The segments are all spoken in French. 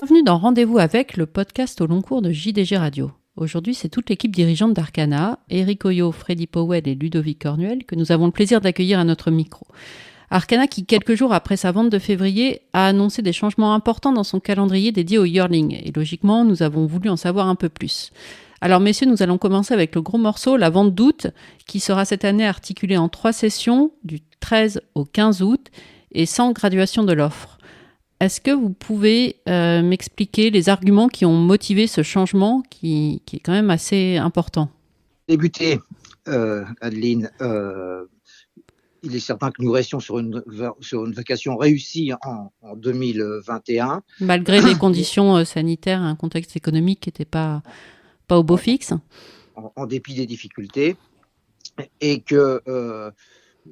Bienvenue dans Rendez-vous avec, le podcast au long cours de JDG Radio. Aujourd'hui, c'est toute l'équipe dirigeante d'Arcana, Eric Oyo, Freddy Powell et Ludovic Cornuel, que nous avons le plaisir d'accueillir à notre micro. Arcana, qui quelques jours après sa vente de février, a annoncé des changements importants dans son calendrier dédié au yearling. Et logiquement, nous avons voulu en savoir un peu plus. Alors messieurs, nous allons commencer avec le gros morceau, la vente d'août, qui sera cette année articulée en trois sessions, du 13 au 15 août, et sans graduation de l'offre. Est-ce que vous pouvez euh, m'expliquer les arguments qui ont motivé ce changement qui, est quand même assez important? Débuter, euh, Adeline, euh, il est certain que nous restions sur une, sur une vacation réussie en, en 2021. Malgré les conditions euh, sanitaires, un contexte économique qui n'était pas, pas au beau fixe en, en dépit des difficultés, et que euh,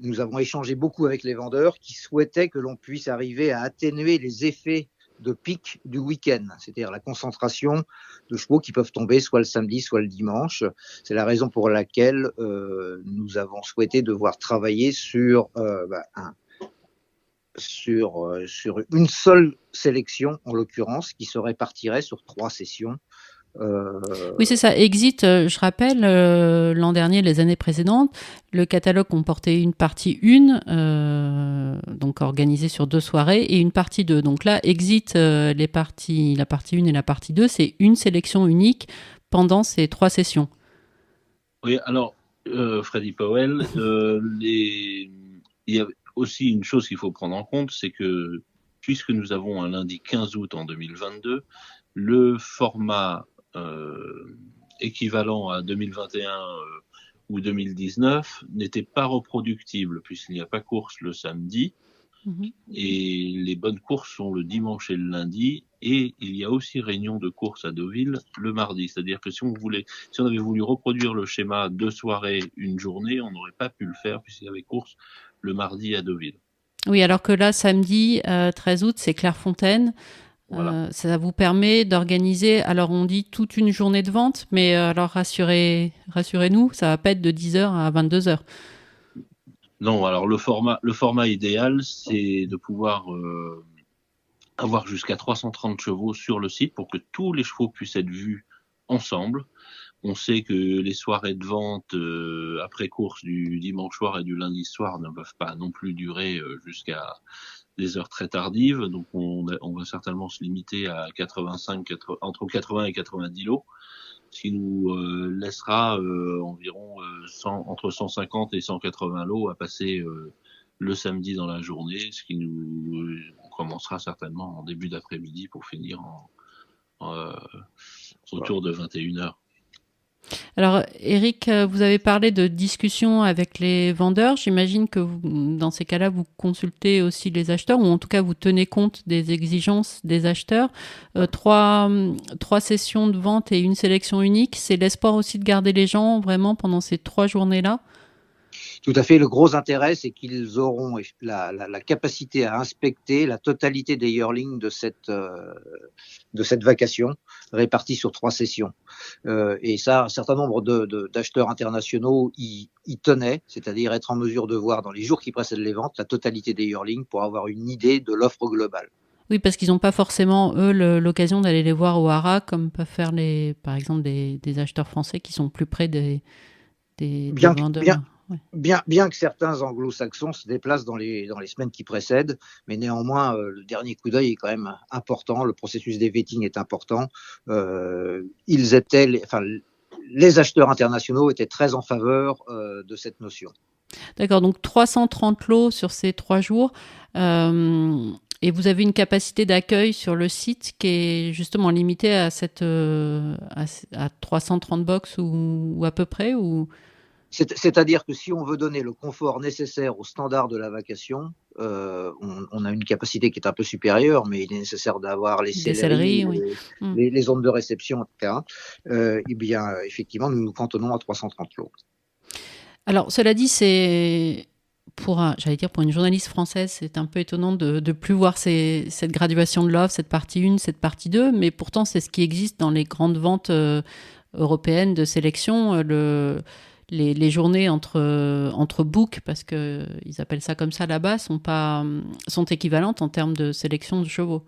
nous avons échangé beaucoup avec les vendeurs qui souhaitaient que l'on puisse arriver à atténuer les effets de pic du week-end, c'est-à-dire la concentration de chevaux qui peuvent tomber soit le samedi, soit le dimanche. C'est la raison pour laquelle euh, nous avons souhaité devoir travailler sur, euh, bah, un, sur, euh, sur une seule sélection, en l'occurrence, qui se répartirait sur trois sessions. Euh... Oui, c'est ça. Exit, euh, je rappelle, euh, l'an dernier, les années précédentes, le catalogue comportait une partie 1, euh, donc organisée sur deux soirées, et une partie 2. Donc là, Exit, euh, les parties, la partie 1 et la partie 2, c'est une sélection unique pendant ces trois sessions. Oui, alors, euh, Freddy Powell, les... il y a aussi une chose qu'il faut prendre en compte, c'est que puisque nous avons un lundi 15 août en 2022, le format équivalent à 2021 euh, ou 2019 n'était pas reproductible puisqu'il n'y a pas course le samedi mmh. et les bonnes courses sont le dimanche et le lundi et il y a aussi réunion de course à Deauville le mardi. C'est-à-dire que si on voulait, si on avait voulu reproduire le schéma deux soirées, une journée, on n'aurait pas pu le faire puisqu'il y avait course le mardi à Deauville. Oui, alors que là, samedi euh, 13 août, c'est Clairefontaine. Voilà. Euh, ça vous permet d'organiser, alors on dit toute une journée de vente, mais euh, alors rassurez, rassurez-nous, ça va pas être de 10h à 22h. Non, alors le format, le format idéal, c'est de pouvoir euh, avoir jusqu'à 330 chevaux sur le site pour que tous les chevaux puissent être vus ensemble. On sait que les soirées de vente euh, après course du dimanche soir et du lundi soir ne peuvent pas non plus durer jusqu'à des heures très tardives, donc on, on, va certainement se limiter à 85, 80, entre 80 et 90 lots, ce qui nous euh, laissera euh, environ 100, entre 150 et 180 lots à passer euh, le samedi dans la journée, ce qui nous on commencera certainement en début d'après-midi pour finir en, en autour de 21 heures. Alors, Eric, vous avez parlé de discussion avec les vendeurs. J'imagine que dans ces cas-là, vous consultez aussi les acheteurs, ou en tout cas, vous tenez compte des exigences des acheteurs. Euh, trois, trois sessions de vente et une sélection unique, c'est l'espoir aussi de garder les gens vraiment pendant ces trois journées-là? Tout à fait. Le gros intérêt, c'est qu'ils auront la, capacité à inspecter la totalité des yearlings de cette, euh, de cette vacation répartie sur trois sessions. Euh, et ça, un certain nombre d'acheteurs internationaux y, y tenaient, c'est-à-dire être en mesure de voir dans les jours qui précèdent les ventes la totalité des yearlings pour avoir une idée de l'offre globale. Oui, parce qu'ils n'ont pas forcément, eux, l'occasion d'aller les voir au hara, comme peuvent faire, les, par exemple, des, des acheteurs français qui sont plus près des, des, bien, des vendeurs. Bien. Bien, bien que certains anglo-saxons se déplacent dans les, dans les semaines qui précèdent, mais néanmoins, euh, le dernier coup d'œil est quand même important. Le processus des vetting est important. Euh, ils étaient, les, enfin, les acheteurs internationaux étaient très en faveur euh, de cette notion. D'accord, donc 330 lots sur ces trois jours. Et vous avez une capacité d'accueil sur le site qui est justement limitée à, cette, à, à 330 box ou, ou à peu près ou... C'est-à-dire que si on veut donner le confort nécessaire au standard de la vacation, euh, on, on, a une capacité qui est un peu supérieure, mais il est nécessaire d'avoir les céleries, oui. les, mm. les, les, zones de réception, etc. Euh, eh bien, effectivement, nous nous cantonnons à 330 lots. Alors, cela dit, c'est pour, j'allais dire, pour une journaliste française, c'est un peu étonnant de ne plus voir ces, cette graduation de l'offre, cette partie 1, cette partie 2, mais pourtant c'est ce qui existe dans les grandes ventes euh, européennes de sélection. Le, les, les, journées entre, entre books, parce qu'ils appellent ça comme ça là-bas, sont, pas, sont équivalentes en termes de sélection de chevaux.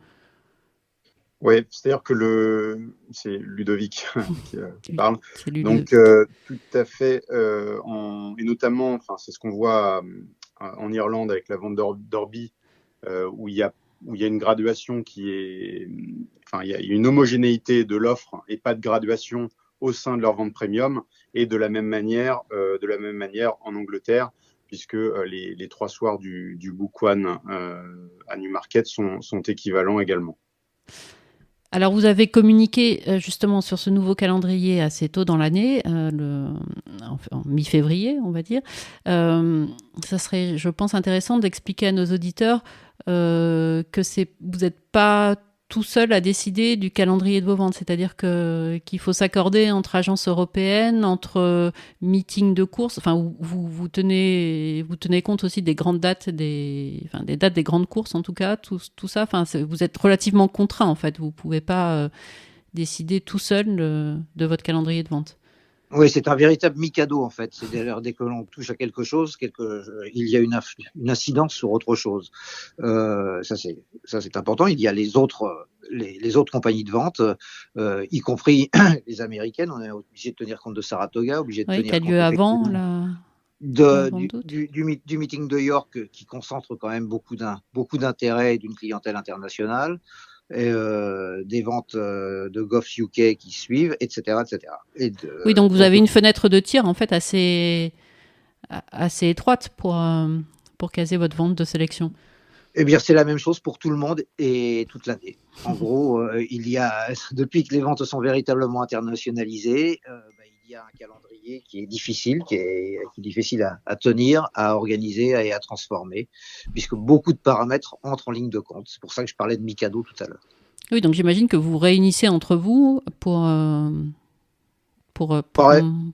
Oui, c'est-à-dire que le, c'est Ludovic qui, euh, qui, parle. Donc euh, tout à fait, euh, en, et notamment, enfin c'est ce qu'on voit en Irlande avec la vente d'Orby, euh, où il y a où il y a une graduation qui est, enfin il y a une homogénéité de l'offre et pas de graduation au sein de leur vente premium, et de la même manière, de la même manière en Angleterre, puisque les, les, trois soirs du, du Book One à Newmarket sont, sont équivalents également. Alors vous avez communiqué euh, justement sur ce nouveau calendrier assez tôt dans l'année, euh, en, mi-février on va dire. Euh, ça serait, je pense, intéressant d'expliquer à nos auditeurs que c'est, vous n'êtes pas tout seul à décider du calendrier de vos ventes. C'est-à-dire que qu'il faut s'accorder entre agences européennes, entre euh, meetings de course. Enfin, vous, vous, tenez vous tenez compte aussi des grandes dates des enfin, des dates des grandes courses en tout cas. Tout, tout ça. Enfin, vous êtes relativement contraint en fait. Vous pouvez pas euh, décider tout seul de votre calendrier de vente. Oui, c'est un véritable mikado en fait. C'est d'ailleurs dès que l'on touche à quelque chose, quelque, il y a une, une incidence sur autre chose. Euh, ça c'est ça c'est important. Il y a les autres les, les autres compagnies de vente, euh, y compris les américaines. On est obligé de tenir compte de Saratoga, obligé de oui, tenir compte lieu avant de, du, du, du, meeting de York qui concentre quand même beaucoup d'intérêt d'une clientèle internationale et, euh, des ventes euh, de Golf UK qui suivent, etc., etc. Et de, oui, donc vous avez une fenêtre de tir en fait assez assez étroite pour euh, pour caser votre vente de sélection. Eh bien, c'est la même chose pour tout le monde et toute l'année. En gros, euh, il y a depuis que les ventes sont véritablement internationalisées, euh, il y a un calendrier qui est difficile, qui est, qui est difficile à, à, tenir, à organiser et à transformer, puisque beaucoup de paramètres entrent en ligne de compte. C'est pour ça que je parlais de Mikado tout à l'heure. Oui, donc j'imagine que vous réunissez entre vous pour, euh, pour, pour, pour,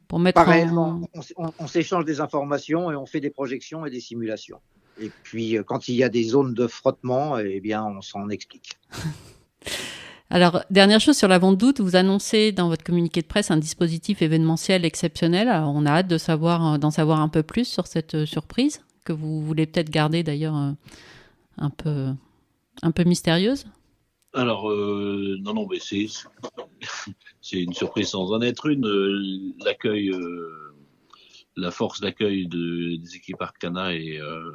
pour mettre en... on, on, on s'échange des informations et on fait des projections et des simulations. Et puis, quand il y a des zones de frottement, eh bien, on s'en explique. Alors, dernière chose sur la vente d'août, vous annoncez dans votre communiqué de presse un dispositif événementiel exceptionnel. Alors, on a hâte de savoir, d'en savoir un peu plus sur cette surprise que vous voulez peut-être garder d'ailleurs un peu, un peu mystérieuse. Alors, euh, non, non, mais c'est, une surprise sans en être une. L'accueil, euh, la force d'accueil de, des équipes Arcana est euh,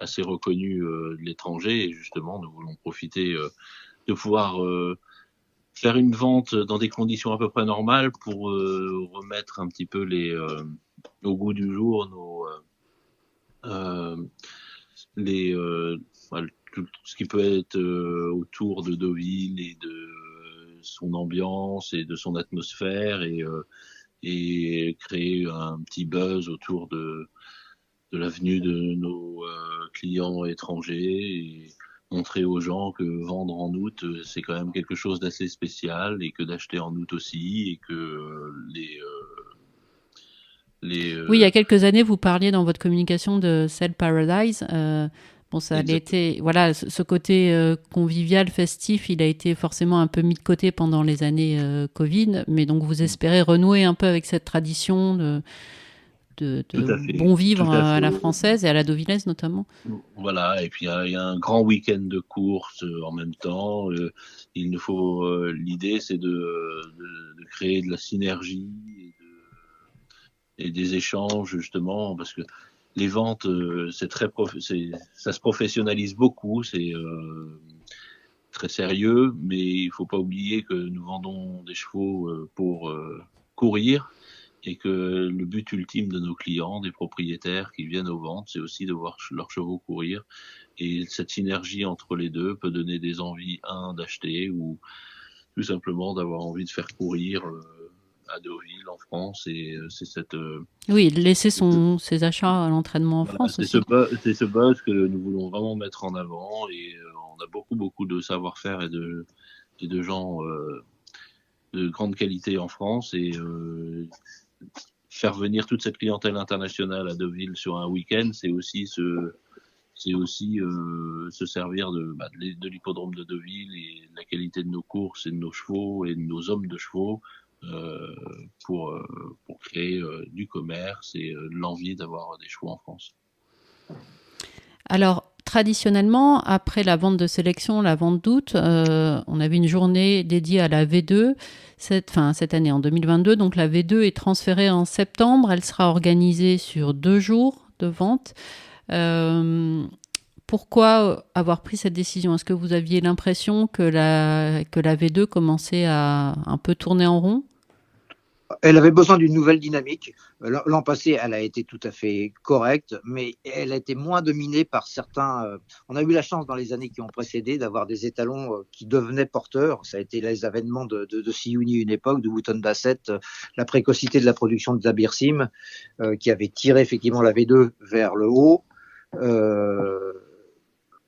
assez reconnue euh, de l'étranger et justement, nous voulons profiter euh, de pouvoir euh, faire une vente dans des conditions à peu près normales pour euh, remettre un petit peu les euh, au goût du jour nos euh, les tout ce qui peut être autour de Deauville et de son ambiance et de son atmosphère et et créer un petit buzz autour de de l'avenue de nos clients étrangers et montrer aux gens que vendre en août, euh, c'est quand même quelque chose d'assez spécial et que d'acheter en août aussi et que euh, les euh, les, oui, il y a quelques années, vous parliez dans votre communication de Sell Paradise. Bon, ça a été, voilà, ce côté euh, convivial, festif, il a été forcément un peu mis de côté pendant les années euh, Covid, mais donc vous espérez renouer un peu avec cette tradition de, de, de bon vivre à, à, la française et à la deauvillesse notamment. Voilà, et puis il y, y, a un grand week-end de course euh, en même temps. Euh, il nous faut euh, l'idée, c'est de, de, de, créer de la synergie et, et, des échanges justement, parce que les ventes, euh, c'est très ça se professionnalise beaucoup, c'est euh, très sérieux, mais il faut pas oublier que nous vendons des chevaux pour courir et que le but ultime de nos clients, des propriétaires qui viennent aux ventes, c'est aussi de voir leurs chevaux courir. Et cette synergie entre les deux peut donner des envies, un, d'acheter ou tout simplement d'avoir envie de faire courir euh, à Deauville en France. Et euh, c'est cette. Euh, oui, laisser son, ses achats à l'entraînement en voilà, France. C'est ce, buzz, ce buzz que nous voulons vraiment mettre en avant. Et on a beaucoup, beaucoup de savoir-faire et de, et de gens de grande qualité en France. Et faire venir toute cette clientèle internationale à Deauville sur un week-end, c'est aussi se, c'est aussi euh, se servir de, bah, de l'hippodrome de Deauville et la qualité de nos courses et de nos chevaux et de nos hommes de chevaux euh, pour, euh, pour créer du commerce et l'envie d'avoir des chevaux en France. Alors, traditionnellement, après la vente de sélection, la vente d'août, euh, on avait une journée dédiée à la V2 cette, cette année, en 2022. Donc la V2 est transférée en septembre. Elle sera organisée sur deux jours de vente. Euh, pourquoi avoir pris cette décision? Est-ce que vous aviez l'impression que la, que la V2 commençait à un peu tourner en rond? Elle avait besoin d'une nouvelle dynamique. L'an passé, elle a été tout à fait correcte, mais elle a été moins dominée par certains. Euh, on a eu la chance dans les années qui ont précédé d'avoir des étalons euh, qui devenaient porteurs. Ça a été les avènements de, de, Siouni une époque, de Wooton Bassett, euh, la précocité de la production de Zabirsim, qui avait tiré effectivement la V2 vers le haut. Euh,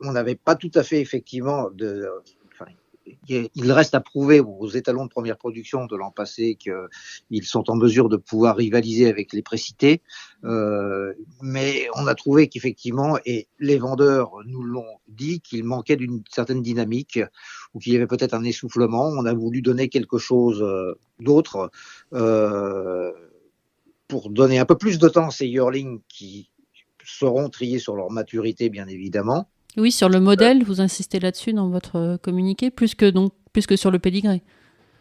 on n'avait pas tout à fait effectivement de, il reste à prouver aux étalons de première production de l'an passé qu'ils sont en mesure de pouvoir rivaliser avec les précités. Euh, mais on a trouvé qu'effectivement, et les vendeurs nous l'ont dit, qu'il manquait d'une certaine dynamique ou qu'il y avait peut-être un essoufflement. On a voulu donner quelque chose euh, d'autre euh, pour donner un peu plus de temps à ces yearlings qui seront triés sur leur maturité, bien évidemment. Oui, sur le modèle, vous insistez là-dessus dans votre euh, communiqué, plus que, donc, plus que sur le pédigré.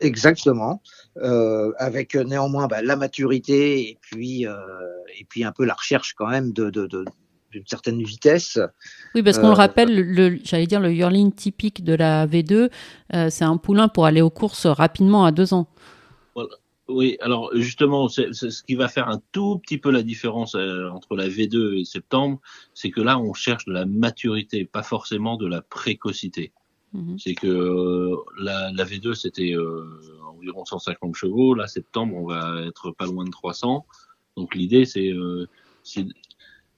Exactement, euh, avec euh, néanmoins bah, la maturité et puis, euh, et puis un peu la recherche quand même de, de, de d'une certaine vitesse. Oui, parce qu'on le rappelle, le, j'allais dire le yearling typique de la V2, euh, c'est un poulain pour aller aux courses rapidement à deux ans. Voilà. Oui, alors justement, c'est, ce qui va faire un tout petit peu la différence euh, entre la V2 et septembre, c'est que là, on cherche de la maturité, pas forcément de la précocité. Mmh. C'est que euh, la, la, V2, c'était euh, environ 150 chevaux. Là, septembre, on va être pas loin de 300. Donc l'idée, c'est, euh, c'est,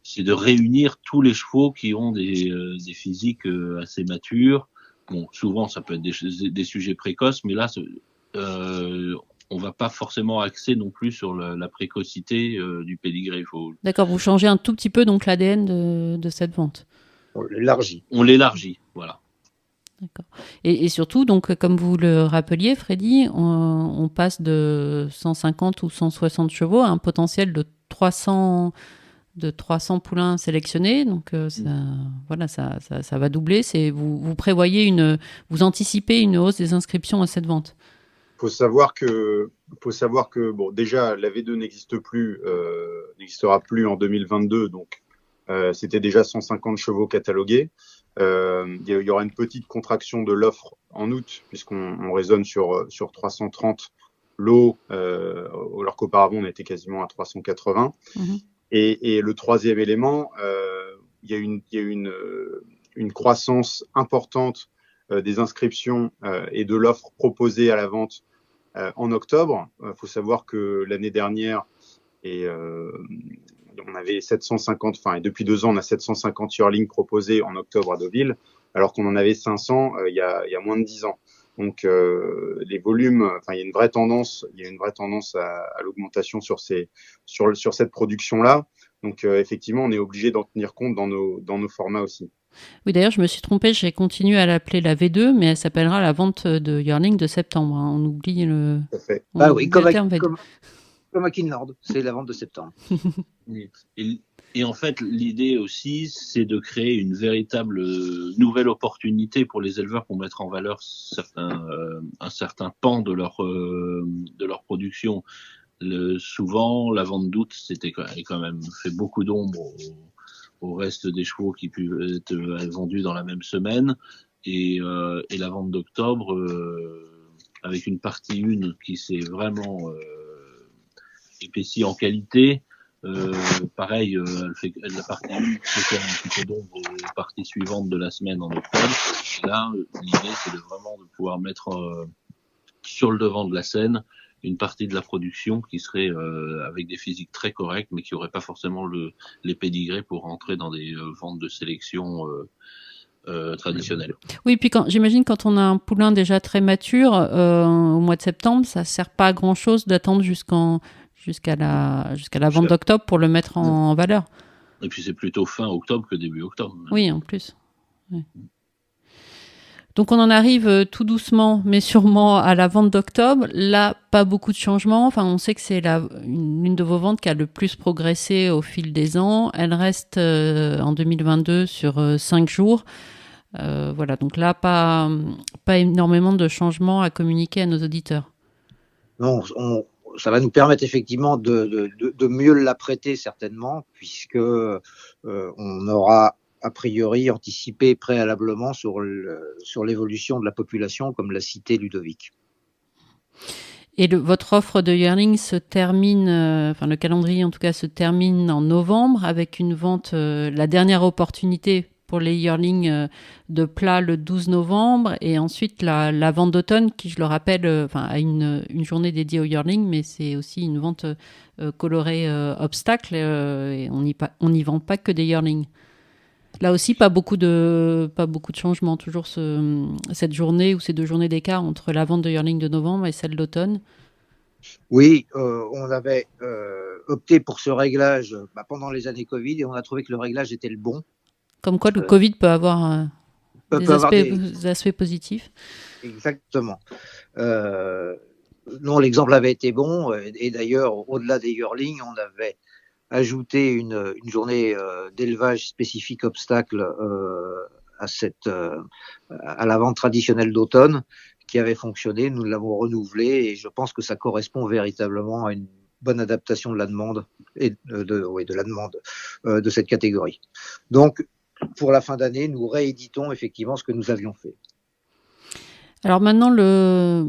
c'est de réunir tous les chevaux qui ont des, euh, des physiques assez matures. Bon, souvent, ça peut être des, des sujets précoces, mais là, euh, on va pas forcément axer non plus sur la, la précocité euh, du pédigré. Faut... D'accord, vous changez un tout petit peu donc l'ADN de, de, cette vente. On l'élargit. On l'élargit, voilà. D'accord. Et, et, surtout, donc, comme vous le rappeliez, Freddy, on, on, passe de 150 ou 160 chevaux à un potentiel de 300 de 300 poulains sélectionnés. Donc, euh, ça, mmh. voilà, ça, ça, ça, va doubler. C'est vous, vous prévoyez une, vous anticipez une hausse des inscriptions à cette vente faut savoir que faut savoir que bon déjà la V2 n'existe plus euh, n'existera plus en 2022 donc euh, c'était déjà 150 chevaux catalogués euh, il y aura une petite contraction de l'offre en août puisqu'on on raisonne sur sur 330 lots euh, alors qu'auparavant on était quasiment à 380 mm-hmm. et, et, le troisième élément euh, il y a une il y a une une croissance importante des inscriptions euh, et de l'offre proposée à la vente euh, en octobre. Il faut savoir que l'année dernière, et on avait 750, enfin, et depuis deux ans, on a 750 yearlings proposés en octobre à Deauville, alors qu'on en avait 500 il, y a, il y a moins de dix ans. Donc euh, les volumes, enfin il y a une vraie tendance, il y a une vraie tendance à, à l'augmentation sur sur sur cette production là. Donc euh, effectivement, on est obligé d'en tenir compte dans nos dans nos formats aussi. Oui, d'ailleurs, je me suis trompée, j'ai continué à l'appeler la V2, mais elle s'appellera la vente de Yearling de septembre. Hein. On oublie le. Tout à fait. Ah oui, comme, à, comme, comme à Kinlord, c'est la vente de septembre. et, et, en fait, l'idée aussi, c'est de créer une véritable nouvelle opportunité pour les éleveurs pour mettre en valeur certains, euh, un certain pan de leur, euh, de leur production. Le, souvent, la vente d'août, c'était quand même fait beaucoup d'ombre aux, au reste des chevaux qui peuvent être vendus dans la même semaine. Et, euh, et la vente d'octobre, euh, avec une partie une qui s'est vraiment euh, épaissie en qualité. Euh, pareil, euh, elle fait la partie une fait un petit peu d'ombre aux parties suivantes de la semaine en octobre. Et là, l'idée, c'est de vraiment de pouvoir mettre euh, sur le devant de la scène une partie de la production qui serait euh, avec des physiques très correctes, mais qui n'aurait pas forcément le, les pédigrés pour rentrer dans des euh, ventes de sélection euh, euh, traditionnelles. Oui, puis quand j'imagine quand on a un poulain déjà très mature euh, au mois de septembre, ça sert pas à grand chose d'attendre jusqu'en jusqu'à la, jusqu'à la vente d'octobre pour le mettre en, valeur. Et puis c'est plutôt fin octobre que début octobre. Oui, en plus. Donc on en arrive euh, tout doucement, mais sûrement à la vente d'octobre. Là, pas beaucoup de changements. Enfin, on sait que c'est l'une de vos ventes qui a le plus progressé au fil des ans. Elle reste euh, en 2022 sur euh, cinq jours. voilà, donc là, pas, pas énormément de changements à communiquer à nos auditeurs. Non, ça va nous permettre effectivement de, de, mieux l'apprêter certainement, puisque on aura a priori anticipé préalablement sur l'évolution de la population, comme l'a cité Ludovic. Et votre offre de yearling se termine, euh, enfin le calendrier en tout cas se termine en novembre avec une vente, euh, la dernière opportunité pour les yearlings euh, de plat le 12 novembre et ensuite la, vente d'automne qui, je le rappelle, enfin a une, journée dédiée aux yearling, mais c'est aussi une vente colorée obstacle et on n'y on vend pas que des yearlings. Là aussi, pas beaucoup de, pas beaucoup de changements. Toujours ce, cette journée ou ces deux journées d'écart entre la vente de yearling de novembre et celle d'automne. Oui, euh, on avait euh, opté pour ce réglage bah, pendant les années Covid et on a trouvé que le réglage était le bon. Comme quoi, le euh, Covid peut avoir des, aspects, aspects, positifs. Exactement. non, l'exemple avait été bon et d'ailleurs, au-delà des yearlings, on avait ajouter une, une journée euh, d'élevage spécifique obstacle euh, à cette euh, à la vente traditionnelle d'automne qui avait fonctionné. Nous l'avons renouvelé et je pense que ça correspond véritablement à une bonne adaptation de la demande et de, oui, de la demande de cette catégorie. Donc pour la fin d'année, nous rééditons effectivement ce que nous avions fait. Alors maintenant, le,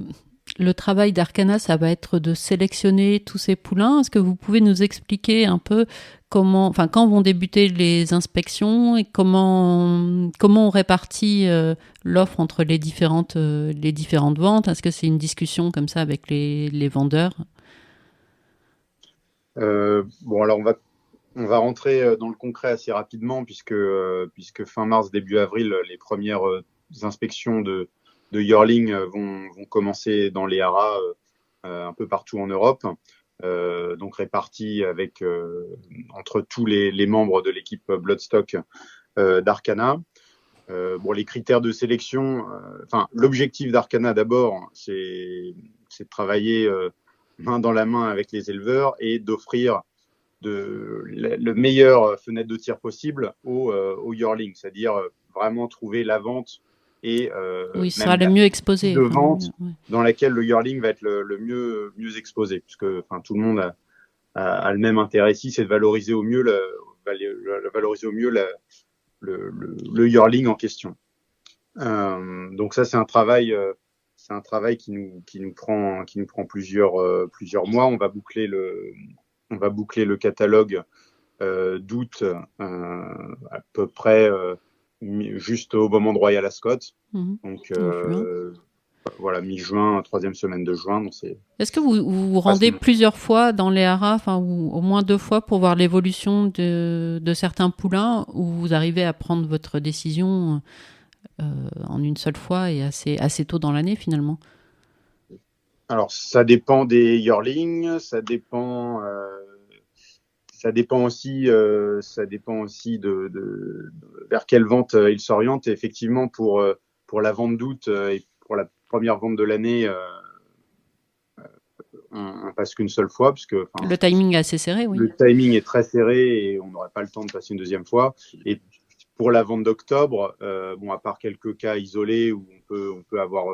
le travail d'Arcana, ça va être de sélectionner tous ces poulains. Est-ce que vous pouvez nous expliquer un peu comment, enfin, quand vont débuter les inspections et comment, comment on répartit euh, l'offre entre les différentes, euh, les différentes ventes? Est-ce que c'est une discussion comme ça avec les, vendeurs? Euh, Bon, alors on va, on va rentrer dans le concret assez rapidement puisque, puisque fin mars, début avril, les premières inspections de de yearling euh, vont, vont commencer dans les haras euh, euh, un peu partout en Europe. Euh, donc répartis avec entre tous les, les, membres de l'équipe Bloodstock euh, d'Arcana. bon, les critères de sélection, enfin l'objectif d'Arcana d'abord, c'est de travailler main dans la main avec les éleveurs et d'offrir de le meilleur fenêtre de tir possible au, au yearling, c'est-à-dire vraiment trouver la vente et euh, oui, sera le mieux exposé. De vente dans laquelle le yearling va être le, mieux, mieux exposé, puisque enfin, tout le monde a, a, le même intérêt ici, c'est de valoriser au mieux, le, valoriser au mieux le, le, yearling en question. Euh, donc ça, c'est un travail, euh, c'est un travail qui nous, qui nous prend, qui nous prend plusieurs, euh, plusieurs mois. On va boucler le, on va boucler le catalogue euh, d'août à peu près juste au moment de Royal Ascot. Mhm. Donc, euh, voilà, mi-juin, troisième semaine de juin. Est-ce que vous vous, rendez plusieurs fois dans les haras, enfin, ou au moins deux fois pour voir l'évolution de, de, certains poulains, ou vous arrivez à prendre votre décision euh, en une seule fois et assez, assez tôt dans l'année finalement? Alors, ça dépend des yearlings, ça dépend. Euh, ça dépend aussi, euh, ça dépend aussi de, de, vers quelle vente euh, il s'oriente. Effectivement, pour euh, pour la vente d'août euh, et pour la première vente de l'année, on, on, passe qu'une seule fois, puisque le timing est assez serré. Oui. Le timing est très serré et on n'aurait pas le temps de passer une deuxième fois. Et pour la vente d'octobre, bon, à part quelques cas isolés où on peut on peut avoir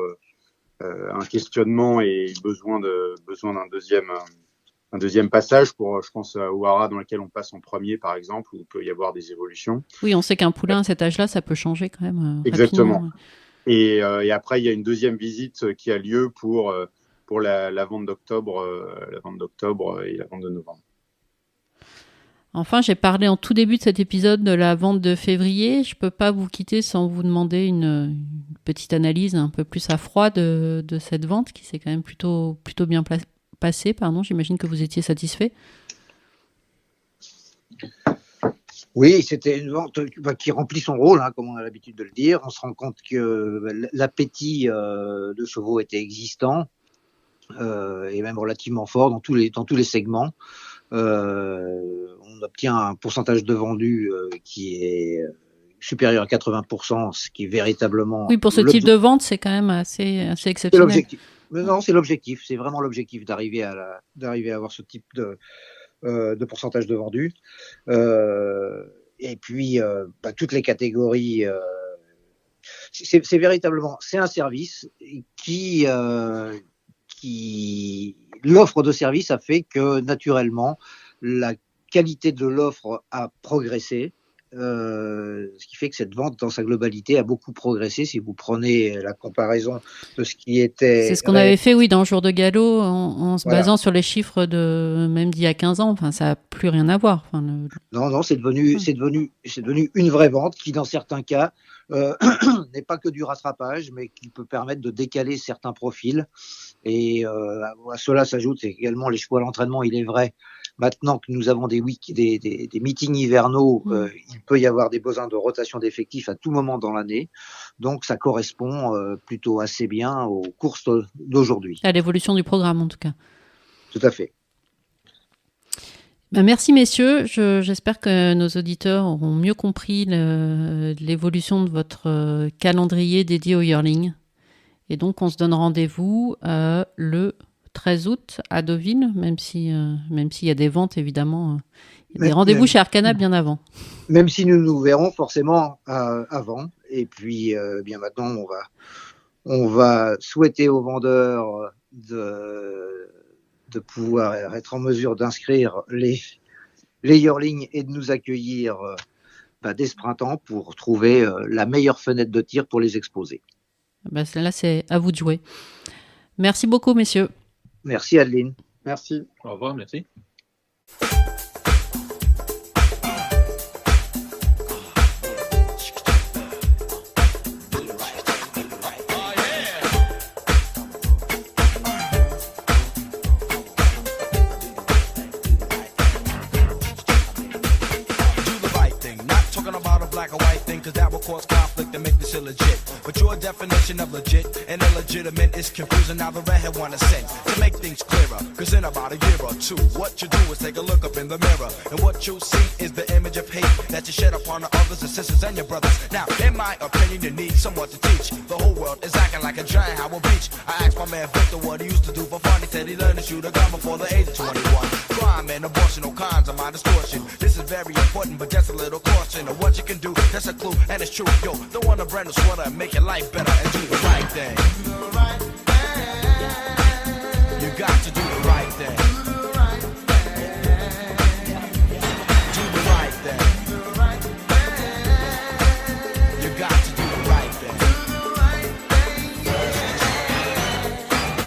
un questionnement et besoin de besoin d'un deuxième un deuxième passage pour, je pense, au hara dans lequel on passe en premier, par exemple, où il peut y avoir des évolutions. Oui, on sait qu'un poulain à cet âge-là, ça peut changer quand même. Euh, Exactement. Et, euh, et, après, il y a une deuxième visite qui a lieu pour, euh, pour la, la vente d'octobre, la vente d'octobre et la vente de novembre. Enfin, j'ai parlé en tout début de cet épisode de la vente de février. Je peux pas vous quitter sans vous demander une, une petite analyse un peu plus à froid de, de cette vente qui s'est quand même plutôt, plutôt bien passé, pardon, j'imagine que vous étiez satisfait. Oui, c'était une vente qui remplit son rôle, hein, comme on a l'habitude de le dire. On se rend compte que l'appétit euh, de chevaux était existant. et même relativement fort dans tous les, dans tous les segments. on obtient un pourcentage de vendus qui est supérieur à 80%, ce qui est véritablement. Oui, pour ce type de vente, c'est quand même assez, assez exceptionnel. Non, c'est l'objectif. C'est vraiment l'objectif d'arriver à avoir ce type de, euh, pourcentage de vendus. Euh, et puis, euh, bah, toutes les catégories. C'est véritablement, c'est un service qui, l'offre de service a fait que naturellement la qualité de l'offre a progressé. Euh, ce qui fait que cette vente dans sa globalité a beaucoup progressé si vous prenez la comparaison de ce qui était. C'est ce qu'on avait fait, oui, dans le jour de galop, en, se basant sur les chiffres de même d'il y a 15 ans. Enfin, ça n'a plus rien à voir. Enfin, Non, non, c'est devenu, c'est devenu, c'est devenu une vraie vente qui, dans certains cas, euh, n'est pas que du rattrapage, mais qui peut permettre de décaler certains profils. Et euh, à cela s'ajoute également les choix à l'entraînement, il est vrai, Maintenant que nous avons des, des, des, des meetings hivernaux, mm. euh, il peut y avoir des besoins de rotation d'effectifs à tout moment dans l'année. Donc ça correspond euh, plutôt assez bien aux courses d'aujourd'hui. À l'évolution du programme en tout cas. Tout à fait. Ben, merci messieurs, j'espère que nos auditeurs auront mieux compris l'évolution de votre euh, calendrier dédié au yearling. Et donc on se donne rendez-vous le 13 août à Deauville, même si euh, même s'il y a des ventes évidemment, euh, il y a des rendez-vous chez Arcana bien avant. Même si nous nous verrons forcément euh, avant, et puis bien maintenant on va on va souhaiter aux vendeurs de de pouvoir être en mesure d'inscrire les les yearlings et de nous accueillir bah, dès ce printemps pour trouver la meilleure fenêtre de tir pour les exposer. Bah, là, c'est à vous de jouer. Merci beaucoup, messieurs. Merci Adeline. Merci. Au revoir, merci. definition of legit and illegitimate is confusing. Now the redhead wanna send to make things clearer. Cause in about a year or two, what you do is take a look up in the mirror. And what you see is the image of hate that you shed upon the others and sisters and your brothers. Now, in my opinion, you need someone to teach. The whole world is acting like a giant Howard Beach. I asked my man Victor what he used to do for fun. Said he learned to shoot a gun before the age of 21. Crime and abortion, all kinds of my distortion. This is very important, but just a little caution of what you can do. That's a clue, and it's true. Yo, don't want a brand new sweater and make your life better and do the right thing. You got to do